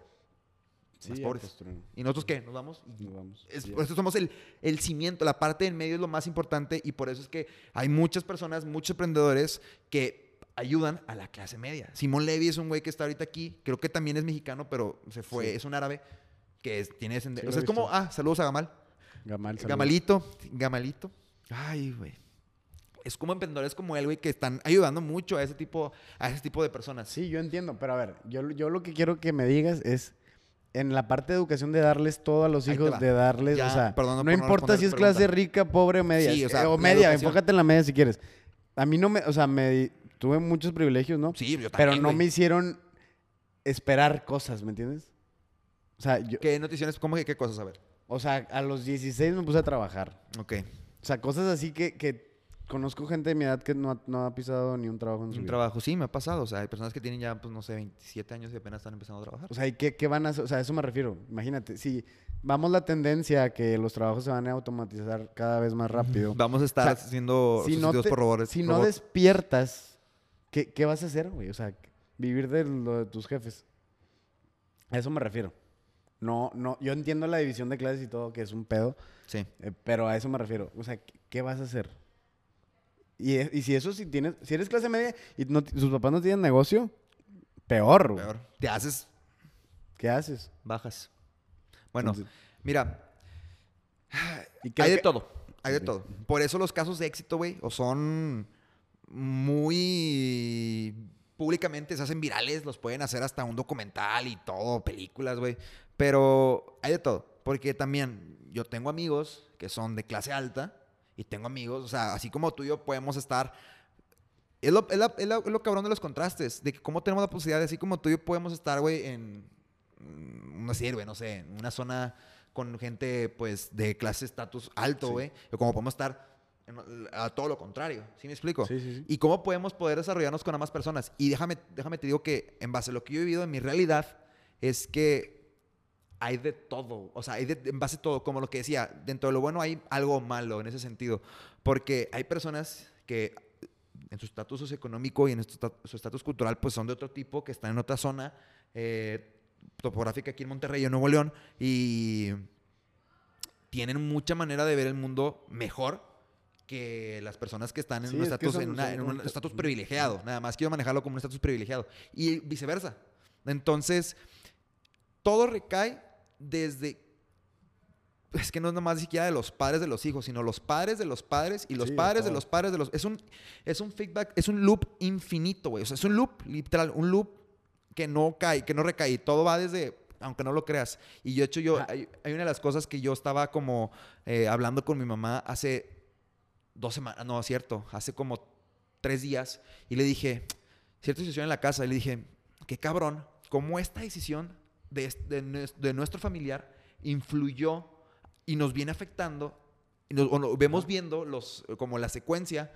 Sí, más pobres. construyen. ¿y nosotros qué? ¿Nos vamos? Nos vamos. Es- por eso somos el, el cimiento, la parte del medio es lo más importante y por eso es que hay muchas personas, muchos emprendedores que ayudan a la clase media. Simón Levy es un güey que está ahorita aquí, creo que también es mexicano, pero se fue, Sí. es un árabe que es- tiene descende- Sí, o sea, es como, ah, saludos a Gamal. Gamal. Gamalito, Gamalito. Ay, güey. Es como emprendedores como él, güey, que están ayudando mucho a ese tipo, a ese tipo de personas. Sí, yo entiendo, pero a ver, yo, yo lo que quiero que me digas es en la parte de educación de darles todo a los hijos, de darles, Ya, o sea, perdón no, por no importa si es clase rica, pobre o media, Sí, o sea, eh, o media, educación. enfócate en la media si quieres. A mí no me, o sea, me tuve muchos privilegios, ¿no? Sí, yo pero también, no güey. me hicieron esperar cosas, ¿me entiendes? O sea, yo, ¿Qué noticiones? ¿Cómo que qué cosas? A ver. O sea, a los 16 me puse a trabajar. Ok. O sea, cosas así que, que conozco gente de mi edad que no ha, no ha pisado ni un trabajo en su Un vida. trabajo, sí, me ha pasado. O sea, hay personas que tienen ya, pues no sé, 27 años y apenas están empezando a trabajar. O sea, ¿y qué, qué van a hacer? O sea, a eso me refiero. Imagínate, si vamos la tendencia a que los trabajos se van a automatizar cada vez más rápido. Vamos a estar O sea, siendo si no, te- por robots. si no despiertas, ¿qué, qué vas a hacer, güey? O sea, vivir de lo de tus jefes. A eso me refiero. No, no, yo entiendo la división de clases y todo, que es un pedo, Sí. eh, pero a eso me refiero. O sea, ¿qué, vas a hacer? Y, y si eso, si tienes, si eres clase media y no sus papás no tienen negocio, peor, güey. Peor. Te haces ¿Qué haces? bajas. Bueno, Entonces, mira, y hay de que- todo. Hay de todo. Por eso los casos de éxito, güey, o son muy públicamente se hacen virales, los pueden hacer hasta un documental y todo, películas, güey. Pero hay de todo. Porque también yo tengo amigos que son de clase alta y tengo amigos, o sea, así como tú y yo podemos estar. Es lo, es la- es la- es lo cabrón de los contrastes, de que cómo tenemos la posibilidad, de, así como tú y yo podemos estar, güey, en. mm, No sé, güey, no sé, en una zona con gente, pues, de clase estatus alto, Sí. güey. O como podemos estar a todo lo contrario. ¿Sí me explico? Sí, sí, sí. Y cómo podemos poder desarrollarnos con ambas personas. Y déjame, déjame te digo que en base a lo que yo he vivido en mi realidad es que hay de todo. O sea, hay de, en base a todo. Como lo que decía, dentro de lo bueno hay algo malo en ese sentido. Porque hay personas que en su estatus socioeconómico y en su esta- su estatus cultural pues son de otro tipo, que están en otra zona eh, topográfica aquí en Monterrey, en Nuevo León. Y tienen mucha manera de ver el mundo mejor que las personas que están en Sí, un es que estatus en, una- en un estatus privilegiado. Nada más quiero manejarlo como un estatus privilegiado. Y viceversa. Entonces, todo recae desde... Es que no es nomás ni siquiera de los padres de los hijos, sino los padres de los padres y los Sí, padres de los padres de los... Es un, es un feedback, es un loop infinito, güey. O sea, es un loop, literal, un loop que no cae, que no recae. Y Todo va desde, aunque no lo creas. Y yo, de hecho, yo, hay, hay una de las cosas que yo estaba como eh, hablando con mi mamá hace dos semanas, no, cierto, hace como tres días. Y le dije, cierta situación en la casa, y le dije, qué cabrón, cómo esta decisión de, de de nuestro familiar influyó y nos viene afectando, y nos- o vemos viendo los, como la secuencia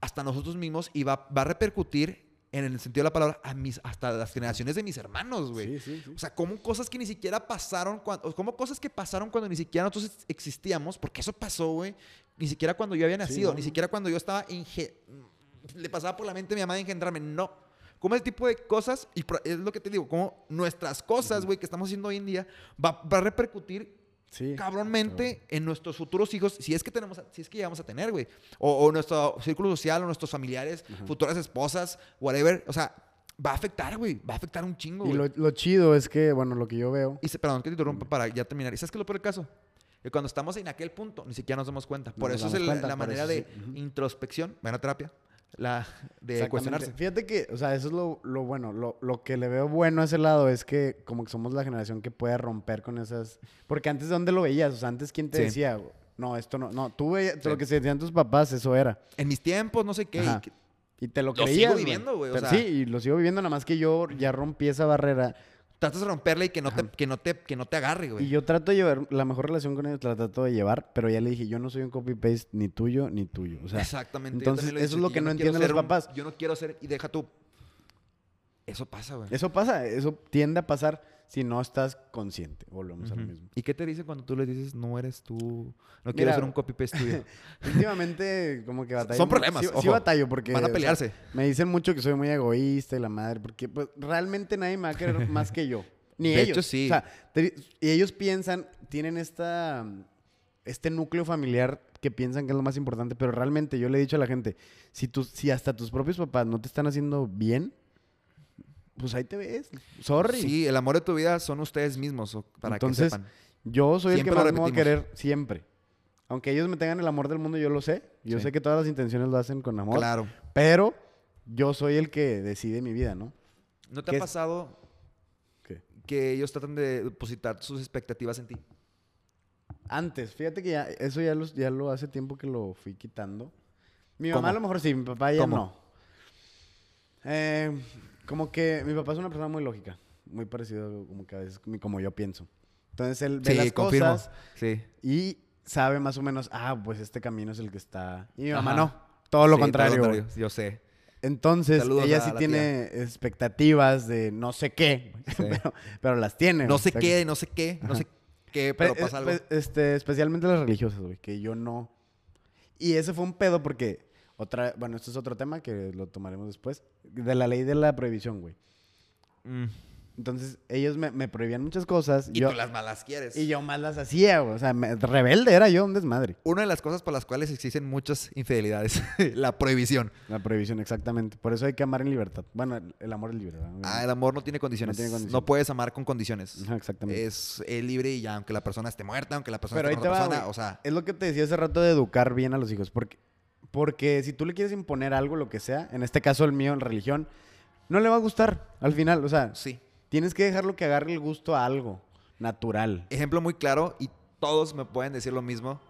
hasta nosotros mismos y va, va a repercutir en el sentido de la palabra a mis, hasta las generaciones de mis hermanos, güey. Sí, sí, sí. O sea, como cosas que ni siquiera pasaron, cuando, como cosas que pasaron cuando ni siquiera nosotros ex- existíamos, porque eso pasó, güey, ni siquiera cuando yo había nacido, no, ni siquiera cuando yo estaba, le pasaba por la mente a mi mamá de engendrarme, no. Cómo ese tipo de cosas, y es lo que te digo, cómo nuestras cosas, güey, que estamos haciendo hoy en día, va, va a repercutir Sí. cabronmente en nuestros futuros hijos, si es que tenemos, si es que llegamos a tener, güey. O, o nuestro círculo social, o nuestros familiares, futuras esposas, whatever. O sea, va a afectar, güey. Va a afectar un chingo, Y lo, lo chido es que, bueno, lo que yo veo. Y se- perdón, que te interrumpa para ya terminar. ¿Y sabes qué es lo peor del caso? Que cuando estamos en aquel punto, ni siquiera nos damos cuenta. Por nos eso es el- cuenta, la manera de sí. Ujú. introspección, buena terapia, la de cuestionarse. Fíjate que, o sea, eso es lo, lo bueno. Lo, lo que le veo bueno a ese lado es que como que somos la generación que puede romper con esas... Porque antes, ¿de dónde lo veías? O sea, antes, ¿quién te Sí. decía? No, esto no... No, tú veías... Sí. Lo que se decían tus papás, eso era. En mis tiempos, no sé qué. y Ajá. que- Y te lo Lo creías, sigo güey. viviendo, güey, o sea- Sí, y lo sigo viviendo, nada más que yo ya rompí esa barrera. Tratas de romperla y que no, te, que no, te, que no te agarre, Y güey. yo trato de llevar... La mejor relación con ellos la trato de llevar, pero ya le dije, yo no soy un copy-paste ni tuyo ni tuyo. O sea, Exactamente. entonces, eso es lo que no entienden los un- papás. Yo no quiero ser... Y deja tú... Eso pasa, güey. eso pasa, eso tiende a pasar si no estás consciente. Volvemos a lo mismo. ¿Y qué te dicen cuando tú les dices no eres tú? No quiero ser un copy-paste tuyo. Últimamente, como que batallo. Son problemas, Sí, sí ojo. batallo porque. Van a o sea, pelearse. me dicen mucho que soy muy egoísta y la madre, porque pues, realmente nadie me va a querer más que yo. Ni De ellos. hecho, sí. O sea, te- y ellos piensan, tienen esta, este núcleo familiar que piensan que es lo más importante, pero realmente yo le he dicho a la gente, si, tus, si hasta tus propios papás no te están haciendo bien, pues ahí te ves. Sorry. Sí, el amor de tu vida son ustedes mismos, para Entonces, que sepan. Yo soy Siempre el lo que más me voy a querer siempre. Aunque ellos me tengan el amor del mundo, yo lo sé. Yo Sí. sé que todas las intenciones lo hacen con amor. Claro. Pero yo soy el que decide mi vida, ¿no? ¿No te ¿Qué ha pasado ¿Qué? que ellos tratan de depositar sus expectativas en ti? Antes, fíjate que ya, eso ya, los- ya lo hace tiempo que lo fui quitando. Mi ¿Cómo? mamá a lo mejor sí, mi papá ya ¿Cómo? no. Eh, como que mi papá es una persona muy lógica, muy parecido como que a veces como yo pienso. Entonces él ve Sí, las confirmo. cosas Sí. y sabe más o menos, ah, pues este camino es el que está. Y mi mamá no, todo lo Sí, contrario. Yo sé. Entonces, Saludos ella sí tiene expectativas de no sé qué, Sí. pero, pero las tiene. No sé O sea, qué, no sé qué, no sé qué, Pe- pero pasa algo. este, especialmente las religiosas, güey, que yo no. Y ese fue un pedo porque otra, bueno, esto es otro tema que lo tomaremos después, de la ley de la prohibición, güey. Mm. Entonces, ellos me, me prohibían muchas cosas Y yo, tú las malas quieres. y yo más las hacía, güey. O sea, me- rebelde era yo, un desmadre. Una de las cosas por las cuales existen muchas infidelidades, la prohibición. La prohibición, exactamente. Por eso hay que amar en libertad. Bueno, el, amor es libre. ¿verdad? Ah, el amor no tiene condiciones. No tiene No, condiciones. puedes amar con condiciones. Ajá, exactamente. Es, es libre y ya, aunque la persona esté muerta, aunque la persona Pero ahí esté te con otra va, persona, o sea, Es lo que te decía hace rato de educar bien a los hijos. Porque, porque si tú le quieres imponer algo, lo que sea, en este caso el mío, en religión, no le va a gustar al final. O sea, sí. tienes que dejarlo que agarre el gusto a algo natural. Ejemplo muy claro y todos me pueden decir lo mismo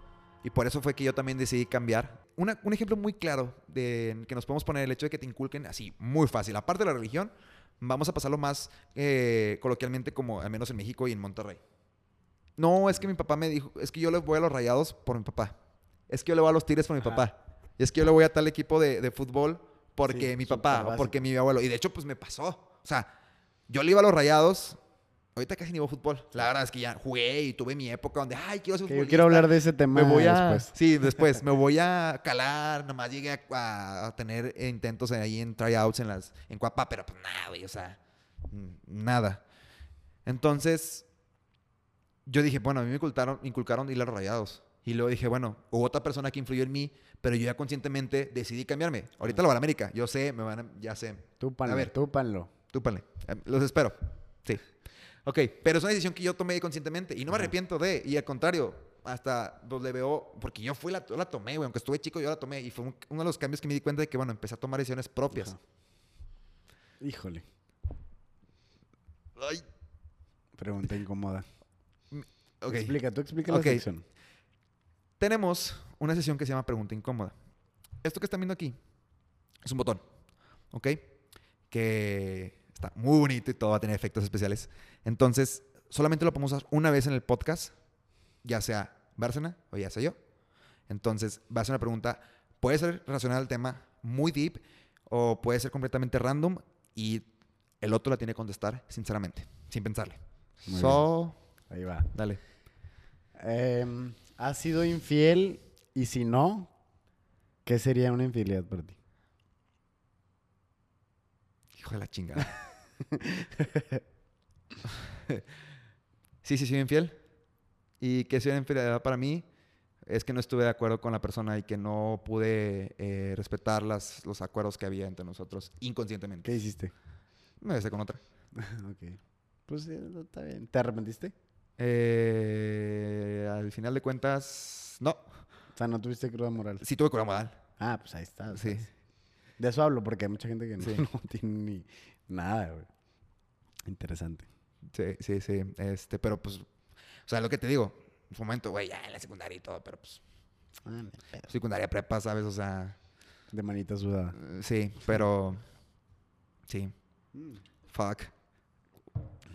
y por eso fue que yo también decidí cambiar. Una- un ejemplo muy claro de que nos podemos poner el hecho de que te inculquen así, muy fácil. Aparte de la religión, vamos a pasarlo más eh, coloquialmente como al menos en México y en Monterrey. No, es que mi papá me dijo, es que yo le voy a los rayados por mi papá. Es que yo le voy a los tigres por mi Ajá. papá. Y es que yo le voy a tal equipo de, de fútbol porque Sí, mi papá o porque mi abuelo. Y de hecho, pues me pasó. O sea, yo le iba a los rayados. Ahorita casi ni veo fútbol. La verdad es que ya jugué y tuve mi época donde, ay, quiero ser Que yo futbolista. quiero hablar de ese tema Me voy a... después. Sí, después. me voy a calar. Nomás llegué a, a tener intentos ahí en tryouts en las... En Cuapa, pero pues nada, güey. O sea, nada. Entonces, yo dije, bueno, a mí me inculcaron, inculcaron ir a los rayados. Y luego dije, bueno, hubo otra persona que influyó en mí, pero yo ya conscientemente decidí cambiarme. Ahorita lo va a la América. Yo sé, me van a... Ya sé. Túpanlo, A ver. túpanlo. Túpanle. Eh, Los espero. Sí. Ok, pero es una decisión que yo tomé conscientemente y no me arrepiento de. Y al contrario, hasta le veo. Porque yo fui la, yo la tomé, güey. Aunque estuve chico, yo la tomé. Y fue un- uno de los cambios que me di cuenta de que, bueno, empecé a tomar decisiones propias. Ajá. Híjole, Ay, pregunta incómoda. ok. Explica, tú explica la sección. Tenemos una sesión que se llama Pregunta Incómoda. Esto que están viendo aquí es un botón, ¿ok? Que está muy bonito y todo va a tener efectos especiales. Entonces, solamente lo podemos usar una vez en el podcast, ya sea Bárcena o ya sea yo. Entonces, va a ser una pregunta, puede ser relacionada al tema muy deep o puede ser completamente random y el otro la tiene que contestar sinceramente, sin pensarle. Muy so, Ahí va. dale. Em, ¿Has sido infiel? Y si no, ¿qué sería una infidelidad para ti? Hijo de la chingada. sí, sí, soy infiel. Y que sea infidelidad para mí es que no estuve de acuerdo con la persona y que no pude eh, respetar las, los acuerdos que había entre nosotros inconscientemente. ¿Qué hiciste? Me besé con otra. ok. Pues sí, está bien. ¿Te arrepentiste? Eh, al final de cuentas, no. O sea, no tuviste cruda moral. Sí tuve cruda moral. Ah, pues ahí está. Sí. De eso hablo, porque hay mucha gente que no, Sí. no tiene ni nada, güey. Interesante. Sí, sí, sí. Este, pero pues, o sea, lo que te digo, en su momento, güey, ya en la secundaria y todo, pero pues, Ah, secundaria prepa, ¿sabes? O sea, De manita sudada. eh, sí, pero, sí, Mm. fuck.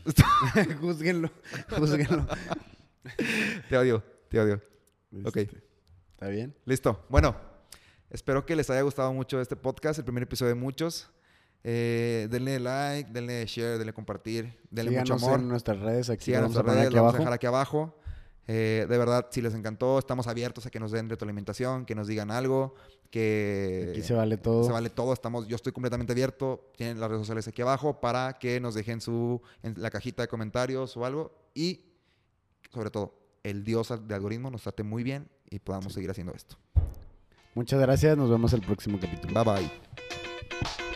júzguenlo, júzguenlo. Te odio, te odio. Ok. ¿Está bien? Listo. Bueno, espero que les haya gustado mucho este podcast, el primer episodio de muchos. Eh, denle like, denle share, denle compartir, denle mucho Síganos amor. en nuestras redes. Aquí Sigan lo vamos a nuestras redes, vamos a dejar aquí abajo. Eh, de verdad, si les encantó, estamos abiertos a que nos den retroalimentación, que nos digan algo, que Aquí se vale todo. se vale todo. Estamos, yo estoy completamente abierto. Tienen las redes sociales aquí abajo para que nos dejen su en la cajita de comentarios o algo. Y sobre todo, el Dios de algoritmo nos trate muy bien y podamos seguir haciendo esto. Muchas gracias, nos vemos el próximo capítulo. Bye bye.